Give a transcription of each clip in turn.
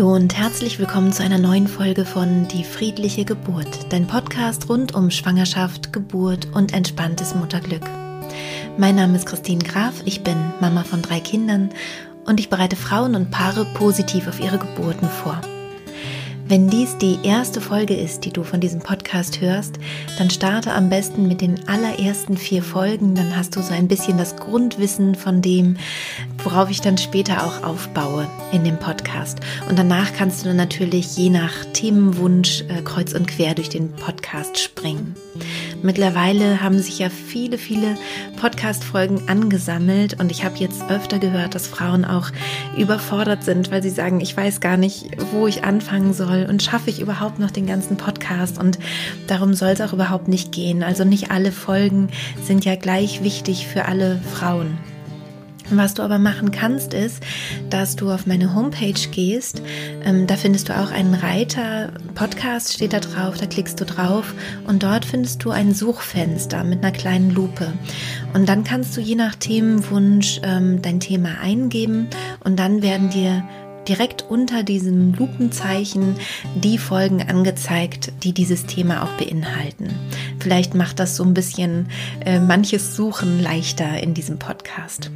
Hallo und herzlich willkommen zu einer neuen Folge von Die friedliche Geburt, dein Podcast rund um Schwangerschaft, Geburt und entspanntes Mutterglück. Mein Name ist Christine Graf, ich bin Mama von drei Kindern und ich bereite Frauen und Paare positiv auf ihre Geburten vor. Wenn dies die erste Folge ist, die du von diesem Podcast hörst, dann starte am besten mit den allerersten vier Folgen. Dann hast du so ein bisschen das Grundwissen von dem, worauf ich dann später auch aufbaue in dem Podcast. Und danach kannst du natürlich je nach Themenwunsch äh, kreuz und quer durch den Podcast springen. Mittlerweile haben sich ja viele, viele Podcast-Folgen angesammelt und ich habe jetzt öfter gehört, dass Frauen auch überfordert sind, weil sie sagen, ich weiß gar nicht, wo ich anfangen soll und schaffe ich überhaupt noch den ganzen Podcast und darum soll es auch überhaupt nicht gehen. Also nicht alle Folgen sind ja gleich wichtig für alle Frauen. Was du aber machen kannst, ist, dass du auf meine Homepage gehst. Ähm, da findest du auch einen Reiter, Podcast steht da drauf, da klickst du drauf und dort findest du ein Suchfenster mit einer kleinen Lupe. Und dann kannst du je nach Themenwunsch ähm, dein Thema eingeben und dann werden dir direkt unter diesem Lupenzeichen die Folgen angezeigt, die dieses Thema auch beinhalten. Vielleicht macht das so ein bisschen äh, manches Suchen leichter in diesem Podcast.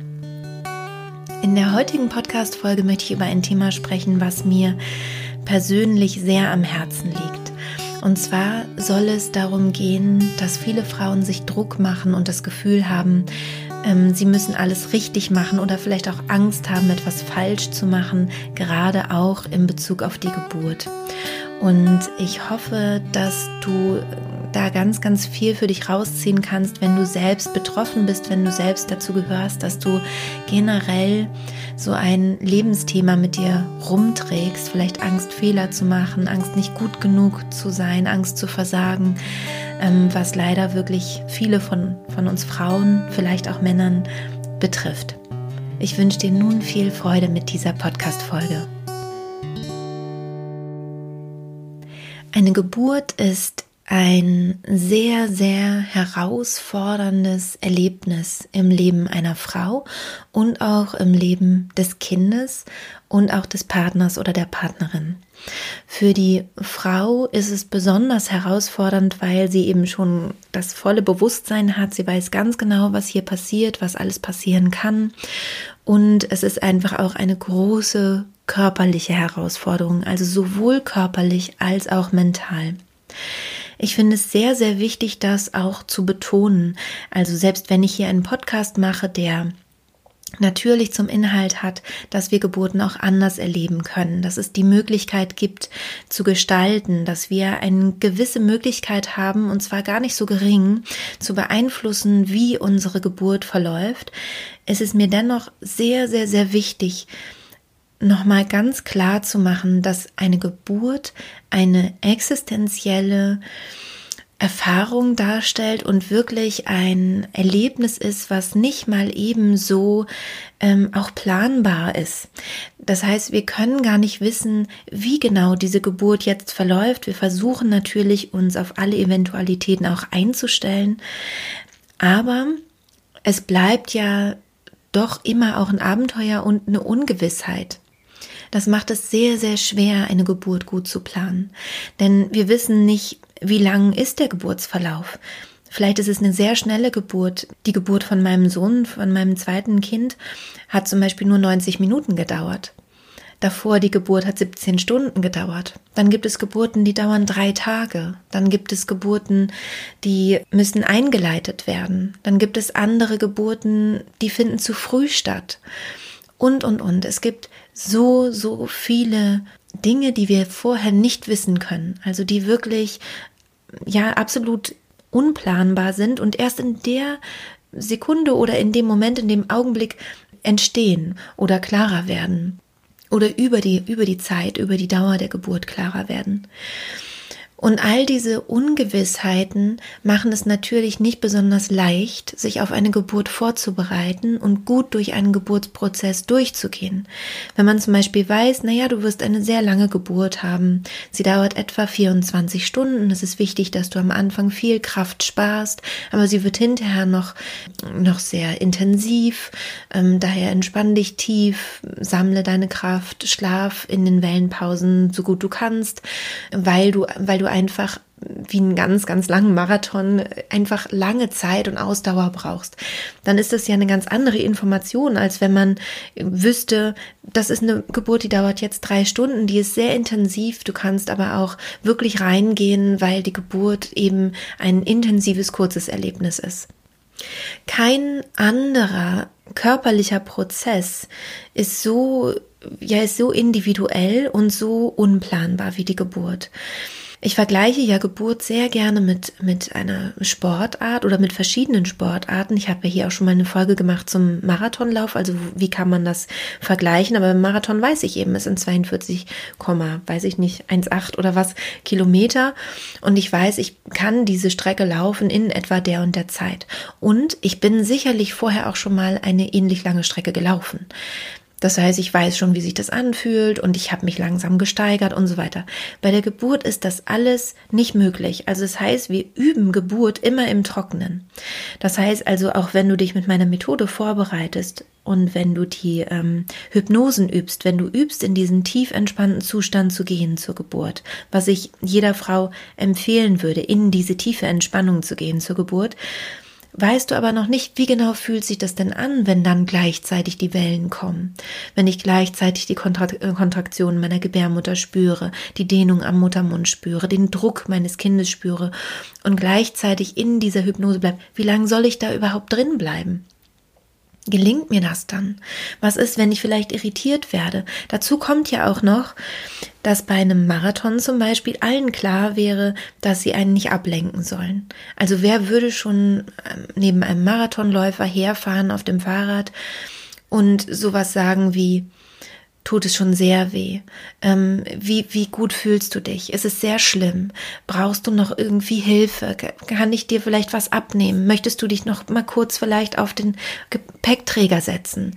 In der heutigen Podcast-Folge möchte ich über ein Thema sprechen, was mir persönlich sehr am Herzen liegt. Und zwar soll es darum gehen, dass viele Frauen sich Druck machen und das Gefühl haben, ähm, sie müssen alles richtig machen oder vielleicht auch Angst haben, etwas falsch zu machen, gerade auch in Bezug auf die Geburt. Und ich hoffe, dass du da ganz, ganz viel für dich rausziehen kannst, wenn du selbst betroffen bist, wenn du selbst dazu gehörst, dass du generell so ein Lebensthema mit dir rumträgst, vielleicht Angst, Fehler zu machen, Angst, nicht gut genug zu sein, Angst zu versagen, ähm, was leider wirklich viele von, von uns Frauen, vielleicht auch Männern betrifft. Ich wünsche dir nun viel Freude mit dieser Podcast-Folge. Eine Geburt ist ein sehr, sehr herausforderndes Erlebnis im Leben einer Frau und auch im Leben des Kindes und auch des Partners oder der Partnerin. Für die Frau ist es besonders herausfordernd, weil sie eben schon das volle Bewusstsein hat. Sie weiß ganz genau, was hier passiert, was alles passieren kann. Und es ist einfach auch eine große körperliche Herausforderung, also sowohl körperlich als auch mental. Ich finde es sehr, sehr wichtig, das auch zu betonen. Also selbst wenn ich hier einen Podcast mache, der natürlich zum Inhalt hat, dass wir Geburten auch anders erleben können, dass es die Möglichkeit gibt zu gestalten, dass wir eine gewisse Möglichkeit haben, und zwar gar nicht so gering, zu beeinflussen, wie unsere Geburt verläuft. Es ist mir dennoch sehr, sehr, sehr wichtig, nochmal ganz klar zu machen, dass eine Geburt eine existenzielle Erfahrung darstellt und wirklich ein Erlebnis ist, was nicht mal eben so ähm, auch planbar ist. Das heißt, wir können gar nicht wissen, wie genau diese Geburt jetzt verläuft. Wir versuchen natürlich, uns auf alle Eventualitäten auch einzustellen, aber es bleibt ja doch immer auch ein Abenteuer und eine Ungewissheit. Das macht es sehr, sehr schwer, eine Geburt gut zu planen. Denn wir wissen nicht, wie lang ist der Geburtsverlauf. Vielleicht ist es eine sehr schnelle Geburt. Die Geburt von meinem Sohn, von meinem zweiten Kind, hat zum Beispiel nur 90 Minuten gedauert. Davor die Geburt hat 17 Stunden gedauert. Dann gibt es Geburten, die dauern drei Tage. Dann gibt es Geburten, die müssen eingeleitet werden. Dann gibt es andere Geburten, die finden zu früh statt. Und, und, und. Es gibt so, so viele Dinge, die wir vorher nicht wissen können. Also die wirklich, ja, absolut unplanbar sind und erst in der Sekunde oder in dem Moment, in dem Augenblick entstehen oder klarer werden oder über die, über die Zeit, über die Dauer der Geburt klarer werden. Und all diese Ungewissheiten machen es natürlich nicht besonders leicht, sich auf eine Geburt vorzubereiten und gut durch einen Geburtsprozess durchzugehen. Wenn man zum Beispiel weiß, naja, du wirst eine sehr lange Geburt haben, sie dauert etwa 24 Stunden, es ist wichtig, dass du am Anfang viel Kraft sparst, aber sie wird hinterher noch, noch sehr intensiv, ähm, daher entspann dich tief, sammle deine Kraft, schlaf in den Wellenpausen so gut du kannst, weil du, weil du einfach wie einen ganz, ganz langen Marathon einfach lange Zeit und Ausdauer brauchst, dann ist das ja eine ganz andere Information, als wenn man wüsste, das ist eine Geburt, die dauert jetzt drei Stunden, die ist sehr intensiv, du kannst aber auch wirklich reingehen, weil die Geburt eben ein intensives, kurzes Erlebnis ist. Kein anderer körperlicher Prozess ist so ja, ist so individuell und so unplanbar wie die Geburt. Ich vergleiche ja Geburt sehr gerne mit, mit einer Sportart oder mit verschiedenen Sportarten. Ich habe ja hier auch schon mal eine Folge gemacht zum Marathonlauf. Also wie kann man das vergleichen? Aber im Marathon weiß ich eben, es sind 42, weiß ich nicht, 1,8 oder was Kilometer. Und ich weiß, ich kann diese Strecke laufen in etwa der und der Zeit. Und ich bin sicherlich vorher auch schon mal eine ähnlich lange Strecke gelaufen. Das heißt, ich weiß schon, wie sich das anfühlt und ich habe mich langsam gesteigert und so weiter. Bei der Geburt ist das alles nicht möglich. Also das heißt, wir üben Geburt immer im Trockenen. Das heißt also, auch wenn du dich mit meiner Methode vorbereitest und wenn du die ähm, Hypnosen übst, wenn du übst, in diesen tief entspannten Zustand zu gehen zur Geburt, was ich jeder Frau empfehlen würde, in diese tiefe Entspannung zu gehen zur Geburt, weißt du aber noch nicht, wie genau fühlt sich das denn an, wenn dann gleichzeitig die Wellen kommen, wenn ich gleichzeitig die äh, Kontraktion meiner Gebärmutter spüre, die Dehnung am Muttermund spüre, den Druck meines Kindes spüre und gleichzeitig in dieser Hypnose bleibe. Wie lange soll ich da überhaupt drin bleiben? Gelingt mir das dann? Was ist, wenn ich vielleicht irritiert werde? Dazu kommt ja auch noch, dass bei einem Marathon zum Beispiel allen klar wäre, dass sie einen nicht ablenken sollen. Also wer würde schon ähm, neben einem Marathonläufer herfahren auf dem Fahrrad und sowas sagen wie, tut es schon sehr weh. Ähm, wie, wie gut fühlst du dich? Ist es sehr schlimm? Brauchst du noch irgendwie Hilfe? Kann ich dir vielleicht was abnehmen? Möchtest du dich noch mal kurz vielleicht auf den Gepäckträger setzen?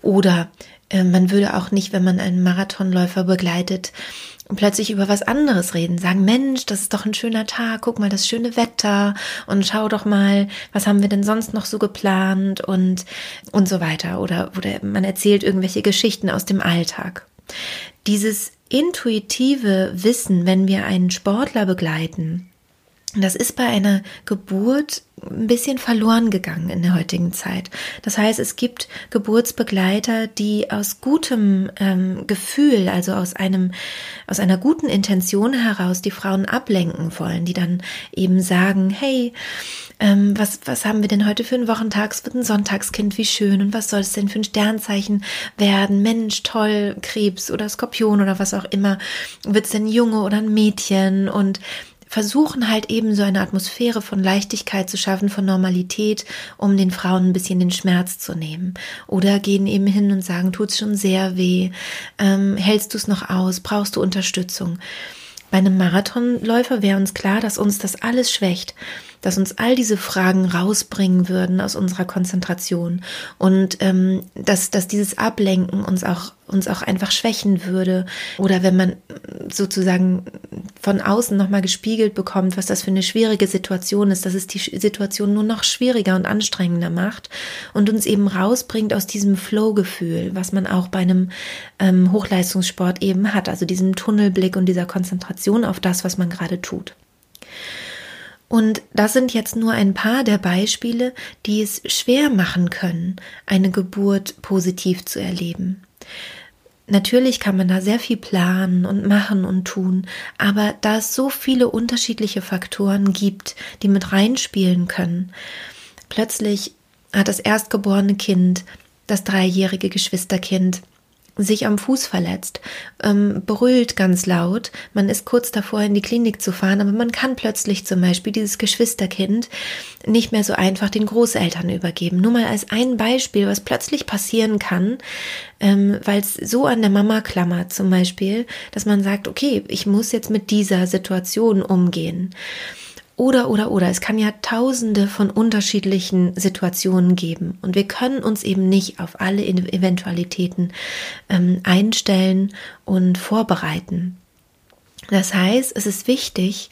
Oder äh, man würde auch nicht, wenn man einen Marathonläufer begleitet, und plötzlich über was anderes reden, sagen, Mensch, das ist doch ein schöner Tag, guck mal das schöne Wetter und schau doch mal, was haben wir denn sonst noch so geplant und, und so weiter. Oder, oder man erzählt irgendwelche Geschichten aus dem Alltag. Dieses intuitive Wissen, wenn wir einen Sportler begleiten, das ist bei einer Geburt ein bisschen verloren gegangen in der heutigen Zeit. Das heißt, es gibt Geburtsbegleiter, die aus gutem ähm, Gefühl, also aus einem, aus einer guten Intention heraus die Frauen ablenken wollen, die dann eben sagen, hey, ähm, was, was haben wir denn heute für einen Wochentag? Es wird ein Sonntagskind, wie schön. Und was soll es denn für ein Sternzeichen werden? Mensch, toll, Krebs oder Skorpion oder was auch immer. Wird es denn ein Junge oder ein Mädchen? Und versuchen halt eben so eine Atmosphäre von Leichtigkeit zu schaffen, von Normalität, um den Frauen ein bisschen den Schmerz zu nehmen. Oder gehen eben hin und sagen, tut's schon sehr weh, ähm, hältst du es noch aus, brauchst du Unterstützung. Bei einem Marathonläufer wäre uns klar, dass uns das alles schwächt dass uns all diese Fragen rausbringen würden aus unserer Konzentration und ähm, dass, dass dieses Ablenken uns auch, uns auch einfach schwächen würde. Oder wenn man sozusagen von außen nochmal gespiegelt bekommt, was das für eine schwierige Situation ist, dass es die Situation nur noch schwieriger und anstrengender macht und uns eben rausbringt aus diesem Flow-Gefühl, was man auch bei einem ähm, Hochleistungssport eben hat, also diesem Tunnelblick und dieser Konzentration auf das, was man gerade tut. Und das sind jetzt nur ein paar der Beispiele, die es schwer machen können, eine Geburt positiv zu erleben. Natürlich kann man da sehr viel planen und machen und tun, aber da es so viele unterschiedliche Faktoren gibt, die mit reinspielen können, plötzlich hat das erstgeborene Kind, das dreijährige Geschwisterkind sich am Fuß verletzt, ähm, brüllt ganz laut, man ist kurz davor in die Klinik zu fahren, aber man kann plötzlich zum Beispiel dieses Geschwisterkind nicht mehr so einfach den Großeltern übergeben. Nur mal als ein Beispiel, was plötzlich passieren kann, ähm, weil es so an der Mama klammert zum Beispiel, dass man sagt, okay, ich muss jetzt mit dieser Situation umgehen. Oder, oder, oder. Es kann ja tausende von unterschiedlichen Situationen geben. Und wir können uns eben nicht auf alle Eventualitäten ähm, einstellen und vorbereiten. Das heißt, es ist wichtig,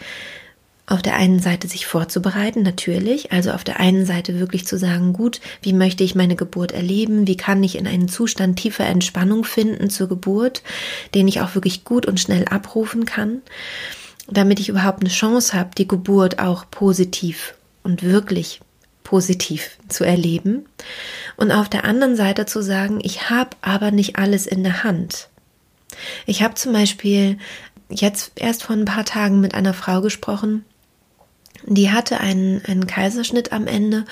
auf der einen Seite sich vorzubereiten, natürlich, also auf der einen Seite wirklich zu sagen, gut, wie möchte ich meine Geburt erleben, wie kann ich in einen Zustand tiefer Entspannung finden zur Geburt, den ich auch wirklich gut und schnell abrufen kann damit ich überhaupt eine Chance habe, die Geburt auch positiv und wirklich positiv zu erleben. Und auf der anderen Seite zu sagen, ich habe aber nicht alles in der Hand. Ich habe zum Beispiel jetzt erst vor ein paar Tagen mit einer Frau gesprochen, die hatte einen, einen Kaiserschnitt am Ende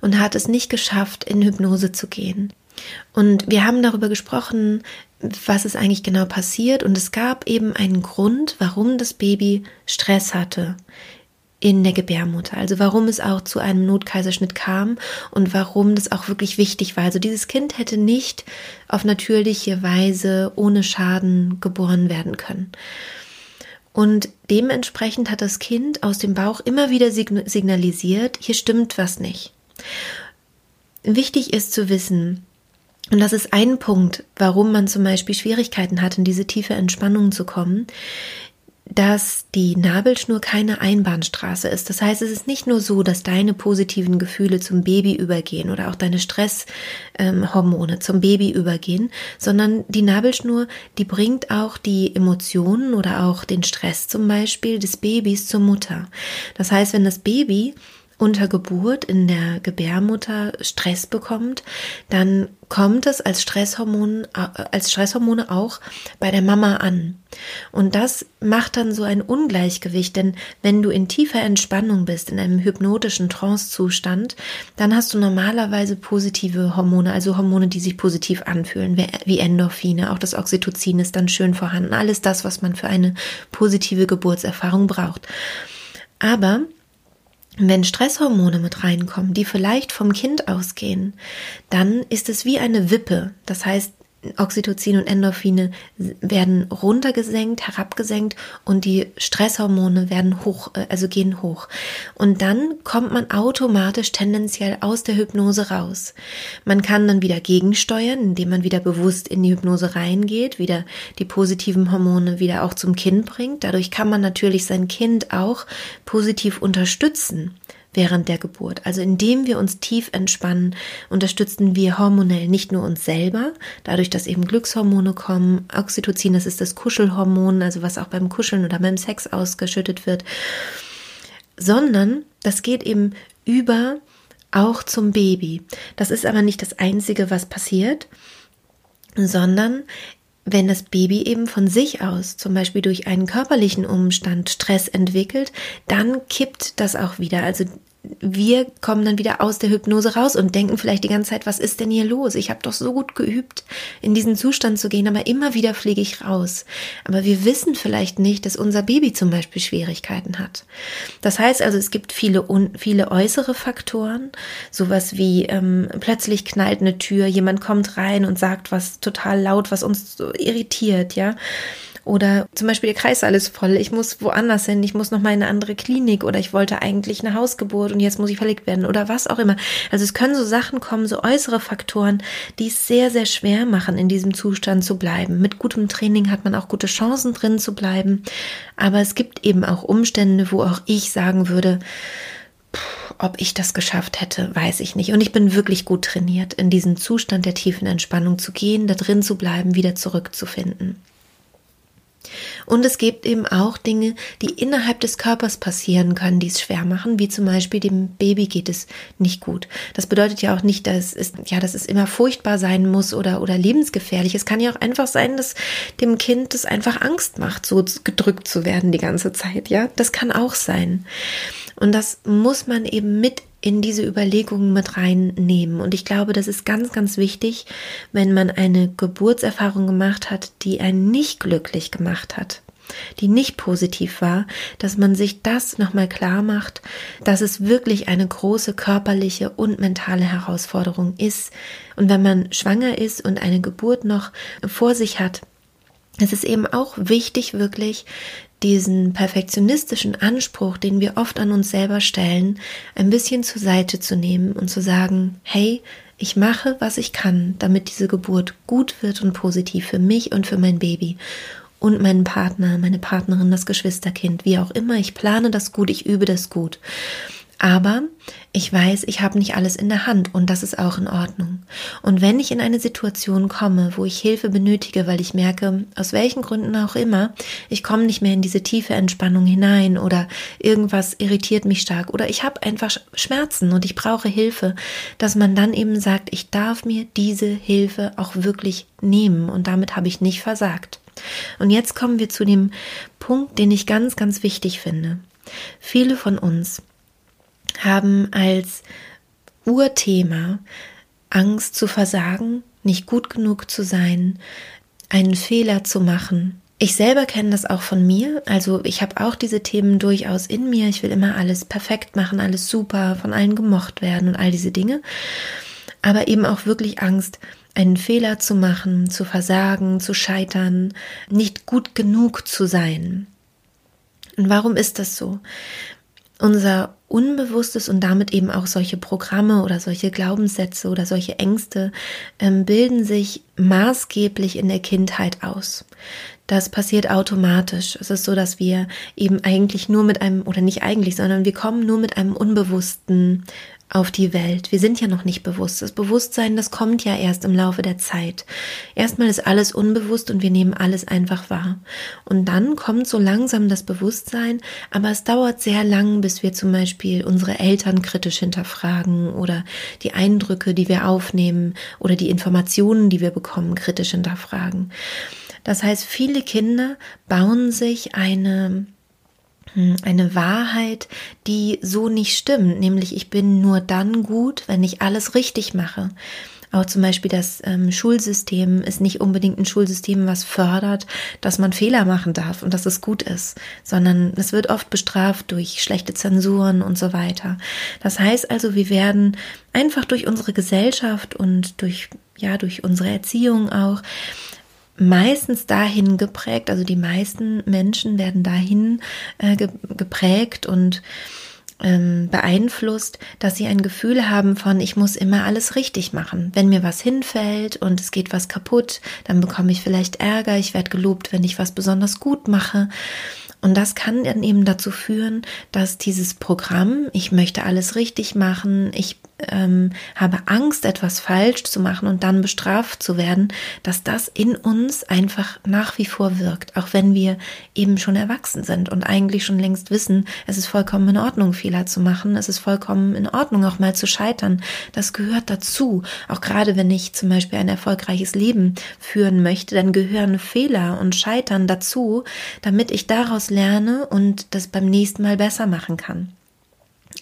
und hat es nicht geschafft, in Hypnose zu gehen. Und wir haben darüber gesprochen, was ist eigentlich genau passiert. Und es gab eben einen Grund, warum das Baby Stress hatte in der Gebärmutter. Also warum es auch zu einem Notkaiserschnitt kam und warum das auch wirklich wichtig war. Also dieses Kind hätte nicht auf natürliche Weise ohne Schaden geboren werden können. Und dementsprechend hat das Kind aus dem Bauch immer wieder signalisiert, hier stimmt was nicht. Wichtig ist zu wissen, und das ist ein Punkt, warum man zum Beispiel Schwierigkeiten hat, in diese tiefe Entspannung zu kommen, dass die Nabelschnur keine Einbahnstraße ist. Das heißt, es ist nicht nur so, dass deine positiven Gefühle zum Baby übergehen oder auch deine Stresshormone ähm, zum Baby übergehen, sondern die Nabelschnur, die bringt auch die Emotionen oder auch den Stress zum Beispiel des Babys zur Mutter. Das heißt, wenn das Baby unter Geburt in der Gebärmutter Stress bekommt, dann kommt es als Stresshormon, äh, als Stresshormone auch bei der Mama an. Und das macht dann so ein Ungleichgewicht, denn wenn du in tiefer Entspannung bist, in einem hypnotischen Trancezustand, dann hast du normalerweise positive Hormone, also Hormone, die sich positiv anfühlen, wie Endorphine, auch das Oxytocin ist dann schön vorhanden, alles das, was man für eine positive Geburtserfahrung braucht. Aber wenn Stresshormone mit reinkommen, die vielleicht vom Kind ausgehen, dann ist es wie eine Wippe. Das heißt, Oxytocin und Endorphine werden runtergesenkt, herabgesenkt und die Stresshormone werden hoch, äh, also gehen hoch. Und dann kommt man automatisch tendenziell aus der Hypnose raus. Man kann dann wieder gegensteuern, indem man wieder bewusst in die Hypnose reingeht, wieder die positiven Hormone wieder auch zum Kind bringt. Dadurch kann man natürlich sein Kind auch positiv unterstützen während der Geburt. Also indem wir uns tief entspannen, unterstützen wir hormonell nicht nur uns selber, dadurch, dass eben Glückshormone kommen, Oxytocin, das ist das Kuschelhormon, also was auch beim Kuscheln oder beim Sex ausgeschüttet wird, sondern das geht eben über auch zum Baby. Das ist aber nicht das Einzige, was passiert, sondern wenn das Baby eben von sich aus, zum Beispiel durch einen körperlichen Umstand, Stress entwickelt, dann kippt das auch wieder. Also wir kommen dann wieder aus der Hypnose raus und denken vielleicht die ganze Zeit, was ist denn hier los? Ich habe doch so gut geübt, in diesen Zustand zu gehen, aber immer wieder fliege ich raus. Aber wir wissen vielleicht nicht, dass unser Baby zum Beispiel Schwierigkeiten hat. Das heißt also, es gibt viele, viele äußere Faktoren, sowas wie ähm, plötzlich knallt eine Tür, jemand kommt rein und sagt was total laut, was uns so irritiert, ja. Oder zum Beispiel der Kreissaal ist voll, ich muss woanders hin, ich muss noch mal in eine andere Klinik oder ich wollte eigentlich eine Hausgeburt und jetzt muss ich verlegt werden oder was auch immer. Also es können so Sachen kommen, so äußere Faktoren, die es sehr, sehr schwer machen, in diesem Zustand zu bleiben. Mit gutem Training hat man auch gute Chancen drin zu bleiben. Aber es gibt eben auch Umstände, wo auch ich sagen würde, ob ich das geschafft hätte, weiß ich nicht. Und ich bin wirklich gut trainiert, in diesen Zustand der tiefen Entspannung zu gehen, da drin zu bleiben, wieder zurückzufinden. Und es gibt eben auch Dinge, die innerhalb des Körpers passieren können, die es schwer machen, wie zum Beispiel dem Baby geht es nicht gut. Das bedeutet ja auch nicht, dass es, ja, dass es immer furchtbar sein muss oder, oder lebensgefährlich. Es kann ja auch einfach sein, dass dem Kind das einfach Angst macht, so gedrückt zu werden die ganze Zeit. Ja, das kann auch sein. Und das muss man eben mit in diese Überlegungen mit reinnehmen. Und ich glaube, das ist ganz, ganz wichtig, wenn man eine Geburtserfahrung gemacht hat, die einen nicht glücklich gemacht hat die nicht positiv war, dass man sich das nochmal klar macht, dass es wirklich eine große körperliche und mentale Herausforderung ist. Und wenn man schwanger ist und eine Geburt noch vor sich hat, es ist eben auch wichtig, wirklich diesen perfektionistischen Anspruch, den wir oft an uns selber stellen, ein bisschen zur Seite zu nehmen und zu sagen, hey, ich mache, was ich kann, damit diese Geburt gut wird und positiv für mich und für mein Baby und meinen Partner, meine Partnerin, das Geschwisterkind, wie auch immer. Ich plane das gut, ich übe das gut. Aber ich weiß, ich habe nicht alles in der Hand und das ist auch in Ordnung. Und wenn ich in eine Situation komme, wo ich Hilfe benötige, weil ich merke, aus welchen Gründen auch immer, ich komme nicht mehr in diese tiefe Entspannung hinein oder irgendwas irritiert mich stark oder ich habe einfach Schmerzen und ich brauche Hilfe, dass man dann eben sagt, ich darf mir diese Hilfe auch wirklich nehmen und damit habe ich nicht versagt. Und jetzt kommen wir zu dem Punkt, den ich ganz, ganz wichtig finde. Viele von uns haben als Urthema Angst zu versagen, nicht gut genug zu sein, einen Fehler zu machen. Ich selber kenne das auch von mir, also ich habe auch diese Themen durchaus in mir. Ich will immer alles perfekt machen, alles super, von allen gemocht werden und all diese Dinge. Aber eben auch wirklich Angst, einen Fehler zu machen, zu versagen, zu scheitern, nicht gut genug zu sein. Und warum ist das so? Unser Unbewusstes und damit eben auch solche Programme oder solche Glaubenssätze oder solche Ängste ähm, bilden sich maßgeblich in der Kindheit aus. Das passiert automatisch. Es ist so, dass wir eben eigentlich nur mit einem, oder nicht eigentlich, sondern wir kommen nur mit einem unbewussten auf die Welt. Wir sind ja noch nicht bewusst. Das Bewusstsein, das kommt ja erst im Laufe der Zeit. Erstmal ist alles unbewusst und wir nehmen alles einfach wahr. Und dann kommt so langsam das Bewusstsein, aber es dauert sehr lang, bis wir zum Beispiel unsere Eltern kritisch hinterfragen oder die Eindrücke, die wir aufnehmen oder die Informationen, die wir bekommen, kritisch hinterfragen. Das heißt, viele Kinder bauen sich eine eine Wahrheit, die so nicht stimmt, nämlich ich bin nur dann gut, wenn ich alles richtig mache. Auch zum Beispiel das ähm, Schulsystem ist nicht unbedingt ein Schulsystem, was fördert, dass man Fehler machen darf und dass es gut ist, sondern es wird oft bestraft durch schlechte Zensuren und so weiter. Das heißt also, wir werden einfach durch unsere Gesellschaft und durch, ja, durch unsere Erziehung auch meistens dahin geprägt, also die meisten Menschen werden dahin äh, geprägt und ähm, beeinflusst, dass sie ein Gefühl haben von, ich muss immer alles richtig machen. Wenn mir was hinfällt und es geht was kaputt, dann bekomme ich vielleicht Ärger, ich werde gelobt, wenn ich was besonders gut mache. Und das kann dann eben dazu führen, dass dieses Programm, ich möchte alles richtig machen, ich ähm, habe Angst, etwas falsch zu machen und dann bestraft zu werden, dass das in uns einfach nach wie vor wirkt, auch wenn wir eben schon erwachsen sind und eigentlich schon längst wissen, es ist vollkommen in Ordnung, Fehler zu machen, es ist vollkommen in Ordnung, auch mal zu scheitern. Das gehört dazu. Auch gerade wenn ich zum Beispiel ein erfolgreiches Leben führen möchte, dann gehören Fehler und Scheitern dazu, damit ich daraus lerne und das beim nächsten Mal besser machen kann.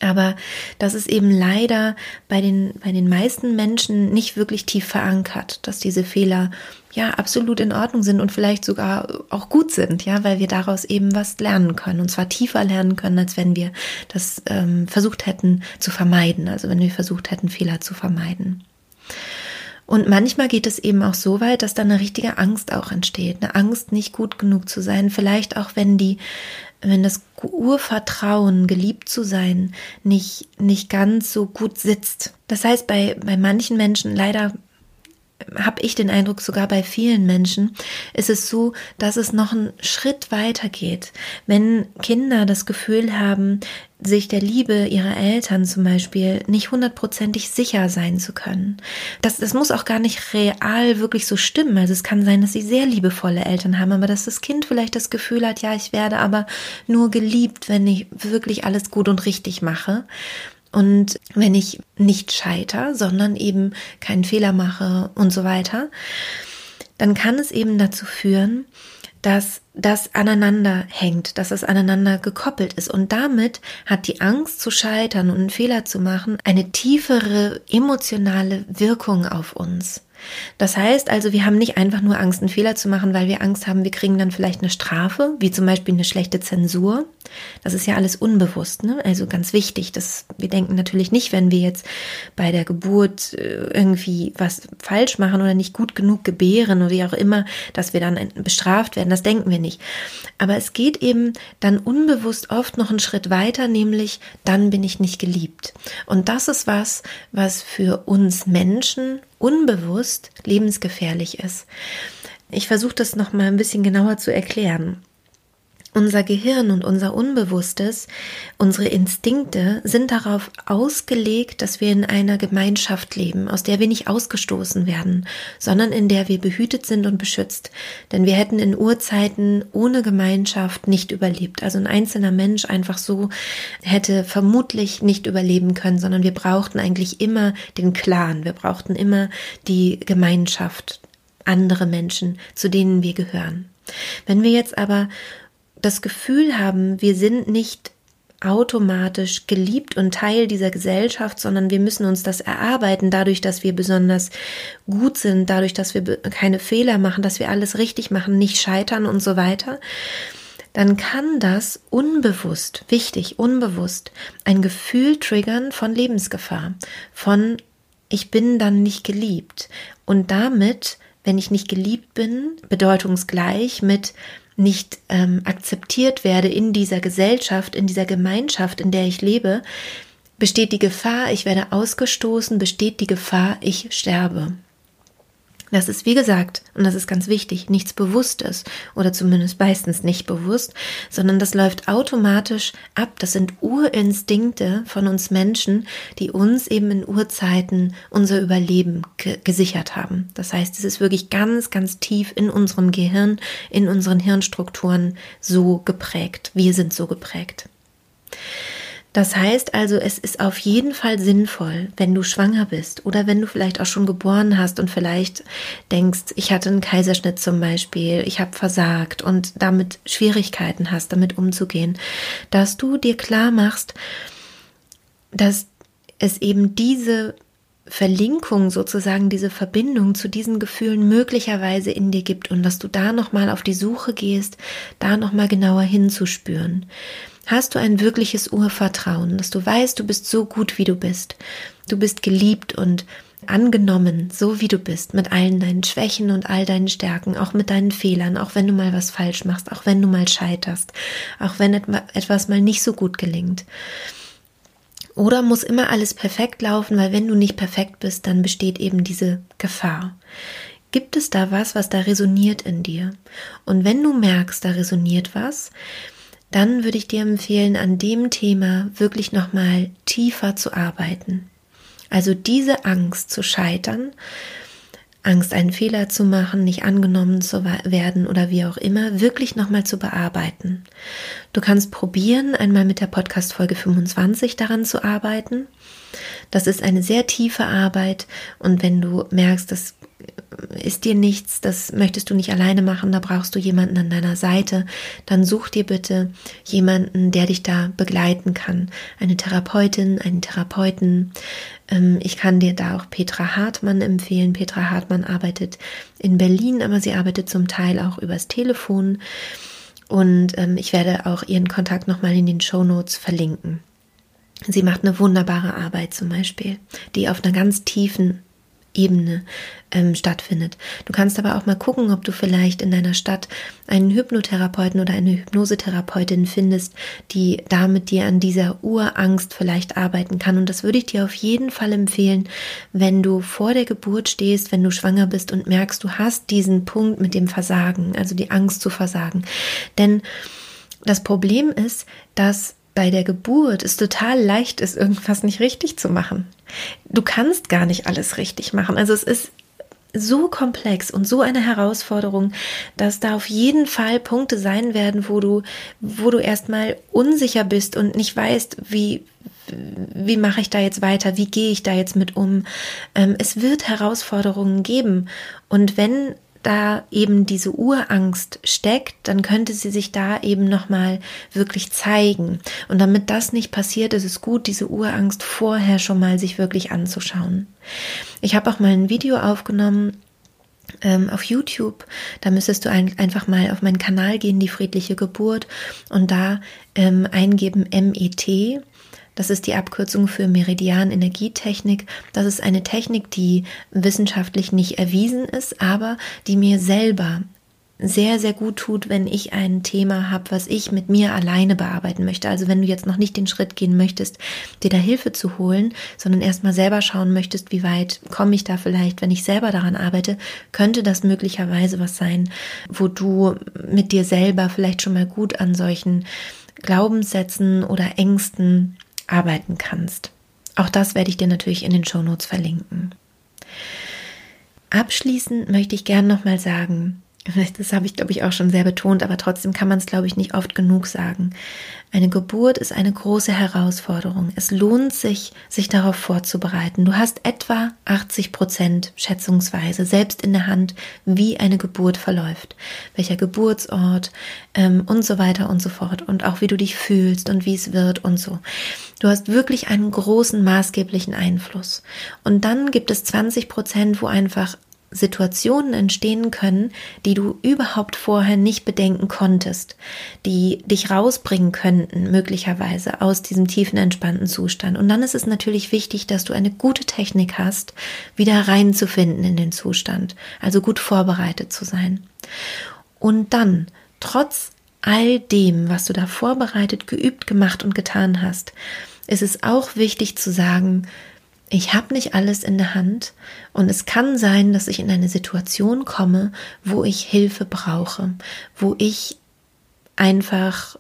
Aber das ist eben leider bei den, bei den meisten Menschen nicht wirklich tief verankert, dass diese Fehler ja absolut in Ordnung sind und vielleicht sogar auch gut sind, ja, weil wir daraus eben was lernen können und zwar tiefer lernen können, als wenn wir das ähm, versucht hätten zu vermeiden, also wenn wir versucht hätten, Fehler zu vermeiden. Und manchmal geht es eben auch so weit, dass dann eine richtige Angst auch entsteht. Eine Angst, nicht gut genug zu sein. Vielleicht auch, wenn die wenn das Urvertrauen, geliebt zu sein, nicht, nicht ganz so gut sitzt. Das heißt, bei, bei manchen Menschen leider habe ich den Eindruck, sogar bei vielen Menschen ist es so, dass es noch einen Schritt weiter geht. Wenn Kinder das Gefühl haben, sich der Liebe ihrer Eltern zum Beispiel nicht hundertprozentig sicher sein zu können. Das, das muss auch gar nicht real wirklich so stimmen. Also es kann sein, dass sie sehr liebevolle Eltern haben, aber dass das Kind vielleicht das Gefühl hat, ja, ich werde aber nur geliebt, wenn ich wirklich alles gut und richtig mache. Und wenn ich nicht scheiter, sondern eben keinen Fehler mache und so weiter, dann kann es eben dazu führen, dass das aneinander hängt, dass es aneinander gekoppelt ist. Und damit hat die Angst zu scheitern und einen Fehler zu machen eine tiefere emotionale Wirkung auf uns. Das heißt also, wir haben nicht einfach nur Angst, einen Fehler zu machen, weil wir Angst haben, wir kriegen dann vielleicht eine Strafe, wie zum Beispiel eine schlechte Zensur. Das ist ja alles unbewusst, ne? Also ganz wichtig, dass wir denken natürlich nicht, wenn wir jetzt bei der Geburt äh, irgendwie was falsch machen oder nicht gut genug gebären oder wie auch immer, dass wir dann bestraft werden. Das denken wir nicht. Aber es geht eben dann unbewusst oft noch einen Schritt weiter, nämlich dann bin ich nicht geliebt. Und das ist was, was für uns Menschen unbewusst lebensgefährlich ist. Ich versuche das noch mal ein bisschen genauer zu erklären. Unser Gehirn und unser Unbewusstes, unsere Instinkte sind darauf ausgelegt, dass wir in einer Gemeinschaft leben, aus der wir nicht ausgestoßen werden, sondern in der wir behütet sind und beschützt. Denn wir hätten in Urzeiten ohne Gemeinschaft nicht überlebt. Also ein einzelner Mensch einfach so hätte vermutlich nicht überleben können, sondern wir brauchten eigentlich immer den Clan, wir brauchten immer die Gemeinschaft, andere Menschen, zu denen wir gehören. Wenn wir jetzt aber das Gefühl haben, wir sind nicht automatisch geliebt und Teil dieser Gesellschaft, sondern wir müssen uns das erarbeiten, dadurch, dass wir besonders gut sind, dadurch, dass wir keine Fehler machen, dass wir alles richtig machen, nicht scheitern und so weiter, dann kann das unbewusst, wichtig, unbewusst, ein Gefühl triggern von Lebensgefahr, von ich bin dann nicht geliebt. Und damit, wenn ich nicht geliebt bin, bedeutungsgleich mit nicht ähm, akzeptiert werde in dieser Gesellschaft, in dieser Gemeinschaft, in der ich lebe, besteht die Gefahr, ich werde ausgestoßen, besteht die Gefahr, ich sterbe. Das ist, wie gesagt, und das ist ganz wichtig, nichts Bewusstes oder zumindest meistens nicht bewusst, sondern das läuft automatisch ab. Das sind Urinstinkte von uns Menschen, die uns eben in Urzeiten unser Überleben gesichert haben. Das heißt, es ist wirklich ganz, ganz tief in unserem Gehirn, in unseren Hirnstrukturen so geprägt. Wir sind so geprägt. Das heißt also, es ist auf jeden Fall sinnvoll, wenn du schwanger bist oder wenn du vielleicht auch schon geboren hast und vielleicht denkst, ich hatte einen Kaiserschnitt zum Beispiel, ich habe versagt und damit Schwierigkeiten hast, damit umzugehen, dass du dir klar machst, dass es eben diese Verlinkung sozusagen diese Verbindung zu diesen Gefühlen möglicherweise in dir gibt und dass du da noch mal auf die Suche gehst, da noch mal genauer hinzuspüren. Hast du ein wirkliches Urvertrauen, dass du weißt, du bist so gut, wie du bist. Du bist geliebt und angenommen, so wie du bist, mit allen deinen Schwächen und all deinen Stärken, auch mit deinen Fehlern, auch wenn du mal was falsch machst, auch wenn du mal scheiterst, auch wenn etwas mal nicht so gut gelingt. Oder muss immer alles perfekt laufen, weil wenn du nicht perfekt bist, dann besteht eben diese Gefahr. Gibt es da was, was da resoniert in dir? Und wenn du merkst, da resoniert was, dann würde ich dir empfehlen, an dem Thema wirklich nochmal tiefer zu arbeiten. Also diese Angst zu scheitern, Angst, einen Fehler zu machen, nicht angenommen zu werden oder wie auch immer, wirklich nochmal zu bearbeiten. Du kannst probieren, einmal mit der Podcast Folge 25 daran zu arbeiten. Das ist eine sehr tiefe Arbeit und wenn du merkst, das ist dir nichts, das möchtest du nicht alleine machen, da brauchst du jemanden an deiner Seite, dann such dir bitte jemanden, der dich da begleiten kann. Eine Therapeutin, einen Therapeuten. Ähm, ich kann dir da auch Petra Hartmann empfehlen. Petra Hartmann arbeitet in Berlin, aber sie arbeitet zum Teil auch übers Telefon. Und ähm, ich werde auch ihren Kontakt nochmal in den Show Notes verlinken. Sie macht eine wunderbare Arbeit zum Beispiel, die auf einer ganz tiefen Ebene ähm, stattfindet. Du kannst aber auch mal gucken, ob du vielleicht in deiner Stadt einen Hypnotherapeuten oder eine Hypnosetherapeutin findest, die da mit dir an dieser Urangst vielleicht arbeiten kann. Und das würde ich dir auf jeden Fall empfehlen, wenn du vor der Geburt stehst, wenn du schwanger bist und merkst, du hast diesen Punkt mit dem Versagen, also die Angst zu versagen. Denn das Problem ist, dass bei der Geburt es total leicht ist, irgendwas nicht richtig zu machen. Du kannst gar nicht alles richtig machen. Also es ist so komplex und so eine Herausforderung, dass da auf jeden Fall Punkte sein werden, wo du, wo du erstmal unsicher bist und nicht weißt, wie, wie mache ich da jetzt weiter, wie gehe ich da jetzt mit um. Ähm, es wird Herausforderungen geben. Und wenn da eben diese Urangst steckt, dann könnte sie sich da eben nochmal wirklich zeigen. Und damit das nicht passiert, ist es gut, diese Urangst vorher schon mal sich wirklich anzuschauen. Ich habe auch mal ein Video aufgenommen, ähm, auf YouTube. Da müsstest du ein, einfach mal auf meinen Kanal gehen, die friedliche Geburt, und da ähm, eingeben MET. Das ist die Abkürzung für Meridian Energietechnik. Das ist eine Technik, die wissenschaftlich nicht erwiesen ist, aber die mir selber sehr, sehr gut tut, wenn ich ein Thema habe, was ich mit mir alleine bearbeiten möchte. Also wenn du jetzt noch nicht den Schritt gehen möchtest, dir da Hilfe zu holen, sondern erstmal selber schauen möchtest, wie weit komme ich da vielleicht, wenn ich selber daran arbeite, könnte das möglicherweise was sein, wo du mit dir selber vielleicht schon mal gut an solchen Glaubenssätzen oder Ängsten arbeiten kannst. Auch das werde ich dir natürlich in den Shownotes verlinken. Abschließend möchte ich gern nochmal sagen, das habe ich, glaube ich, auch schon sehr betont, aber trotzdem kann man es, glaube ich, nicht oft genug sagen. Eine Geburt ist eine große Herausforderung. Es lohnt sich, sich darauf vorzubereiten. Du hast etwa 80 Prozent schätzungsweise selbst in der Hand, wie eine Geburt verläuft, welcher Geburtsort ähm, und so weiter und so fort und auch wie du dich fühlst und wie es wird und so. Du hast wirklich einen großen maßgeblichen Einfluss. Und dann gibt es 20 Prozent, wo einfach Situationen entstehen können, die du überhaupt vorher nicht bedenken konntest, die dich rausbringen könnten, möglicherweise aus diesem tiefen entspannten Zustand. Und dann ist es natürlich wichtig, dass du eine gute Technik hast, wieder reinzufinden in den Zustand, also gut vorbereitet zu sein. Und dann, trotz all dem, was du da vorbereitet, geübt, gemacht und getan hast, ist es auch wichtig zu sagen, ich habe nicht alles in der Hand und es kann sein, dass ich in eine Situation komme, wo ich Hilfe brauche, wo ich einfach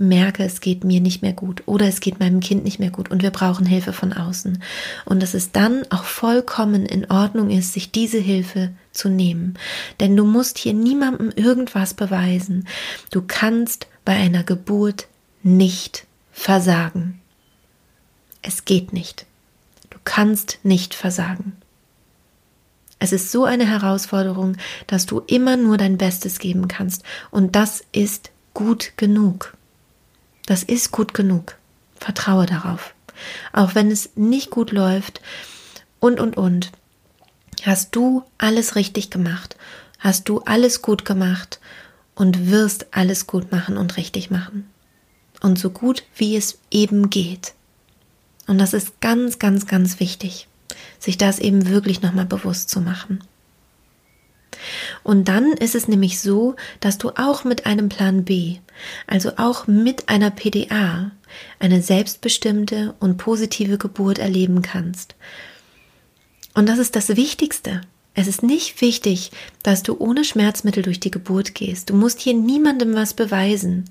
merke, es geht mir nicht mehr gut oder es geht meinem Kind nicht mehr gut und wir brauchen Hilfe von außen. Und dass es dann auch vollkommen in Ordnung ist, sich diese Hilfe zu nehmen. Denn du musst hier niemandem irgendwas beweisen. Du kannst bei einer Geburt nicht versagen. Es geht nicht kannst nicht versagen. Es ist so eine Herausforderung, dass du immer nur dein Bestes geben kannst. Und das ist gut genug. Das ist gut genug. Vertraue darauf. Auch wenn es nicht gut läuft und, und, und. Hast du alles richtig gemacht? Hast du alles gut gemacht und wirst alles gut machen und richtig machen? Und so gut wie es eben geht. Und das ist ganz, ganz, ganz wichtig, sich das eben wirklich nochmal bewusst zu machen. Und dann ist es nämlich so, dass du auch mit einem Plan B, also auch mit einer PDA, eine selbstbestimmte und positive Geburt erleben kannst. Und das ist das Wichtigste. Es ist nicht wichtig, dass du ohne Schmerzmittel durch die Geburt gehst. Du musst hier niemandem was beweisen.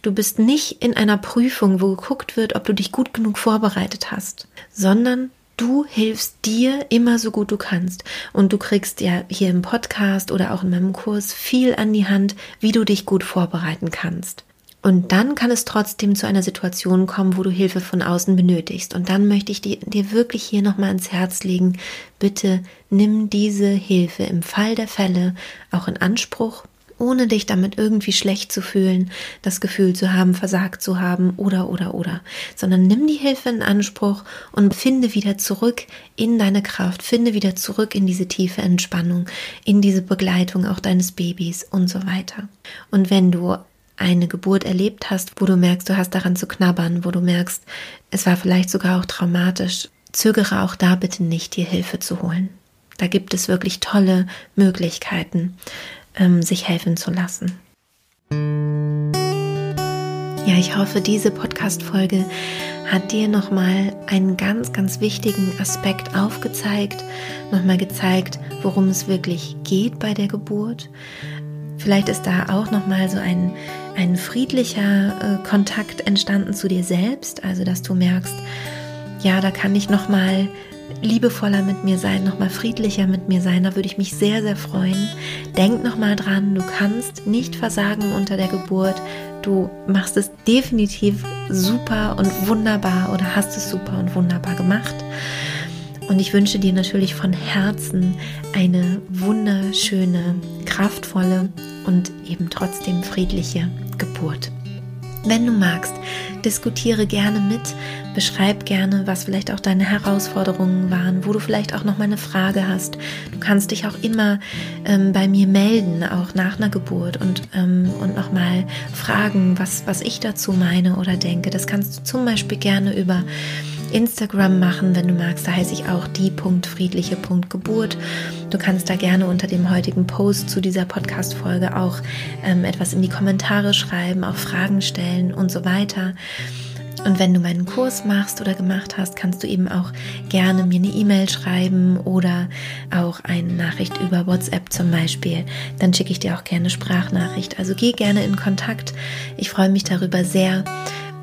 Du bist nicht in einer Prüfung, wo geguckt wird, ob du dich gut genug vorbereitet hast, sondern du hilfst dir immer so gut du kannst. Und du kriegst ja hier im Podcast oder auch in meinem Kurs viel an die Hand, wie du dich gut vorbereiten kannst. Und dann kann es trotzdem zu einer Situation kommen, wo du Hilfe von außen benötigst. Und dann möchte ich dir, wirklich hier nochmal ans Herz legen, bitte nimm diese Hilfe im Fall der Fälle auch in Anspruch, ohne dich damit irgendwie schlecht zu fühlen, das Gefühl zu haben, versagt zu haben oder oder oder, sondern nimm die Hilfe in Anspruch und finde wieder zurück in deine Kraft, finde wieder zurück in diese tiefe Entspannung, in diese Begleitung auch deines Babys und so weiter. Und wenn du eine Geburt erlebt hast, wo du merkst, du hast daran zu knabbern, wo du merkst, es war vielleicht sogar auch traumatisch, zögere auch da bitte nicht, dir Hilfe zu holen. Da gibt es wirklich tolle Möglichkeiten, ähm, sich helfen zu lassen. Ja, ich hoffe, diese Podcast-Folge hat dir nochmal einen ganz, ganz wichtigen Aspekt aufgezeigt, nochmal gezeigt, worum es wirklich geht bei der Geburt. Vielleicht ist da auch nochmal so ein ein friedlicher äh, Kontakt entstanden zu dir selbst, also dass du merkst, ja, da kann ich noch mal liebevoller mit mir sein, noch mal friedlicher mit mir sein, da würde ich mich sehr sehr freuen. Denk noch mal dran, du kannst nicht versagen unter der Geburt. Du machst es definitiv super und wunderbar oder hast es super und wunderbar gemacht. Und ich wünsche dir natürlich von Herzen eine wunderschöne, kraftvolle und eben trotzdem friedliche Geburt. Wenn du magst, diskutiere gerne mit, beschreib gerne, was vielleicht auch deine Herausforderungen waren, wo du vielleicht auch noch mal eine Frage hast. Du kannst dich auch immer ähm, bei mir melden, auch nach einer Geburt und, ähm, und noch mal fragen, was, was ich dazu meine oder denke. Das kannst du zum Beispiel gerne über Instagram machen, wenn du magst. Da heiße ich auch die.friedliche.geburt. Du kannst da gerne unter dem heutigen Post zu dieser Podcast-Folge auch ähm, etwas in die Kommentare schreiben, auch Fragen stellen und so weiter. Und wenn du meinen Kurs machst oder gemacht hast, kannst du eben auch gerne mir eine E-Mail schreiben oder auch eine Nachricht über WhatsApp zum Beispiel. Dann schicke ich dir auch gerne Sprachnachricht. Also geh gerne in Kontakt. Ich freue mich darüber sehr.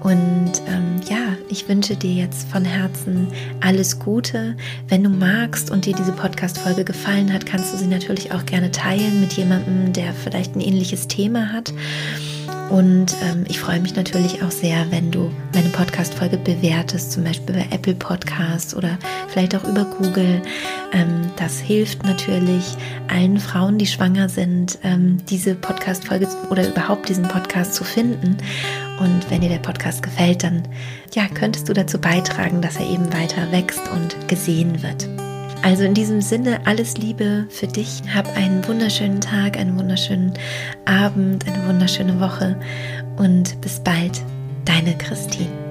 Und ähm, ja, ich wünsche dir jetzt von Herzen alles Gute. Wenn du magst und dir diese Podcast-Folge gefallen hat, kannst du sie natürlich auch gerne teilen mit jemandem, der vielleicht ein ähnliches Thema hat. Und ähm, ich freue mich natürlich auch sehr, wenn du meine Podcast-Folge bewertest, zum Beispiel bei Apple Podcasts oder vielleicht auch über Google. Ähm, das hilft natürlich allen Frauen, die schwanger sind, ähm, diese Podcast-Folge oder überhaupt diesen Podcast zu finden. Und wenn dir der Podcast gefällt, dann ja, könntest du dazu beitragen, dass er eben weiter wächst und gesehen wird. Also in diesem Sinne alles Liebe für dich. Hab einen wunderschönen Tag, einen wunderschönen Abend, eine wunderschöne Woche und bis bald, deine Christine.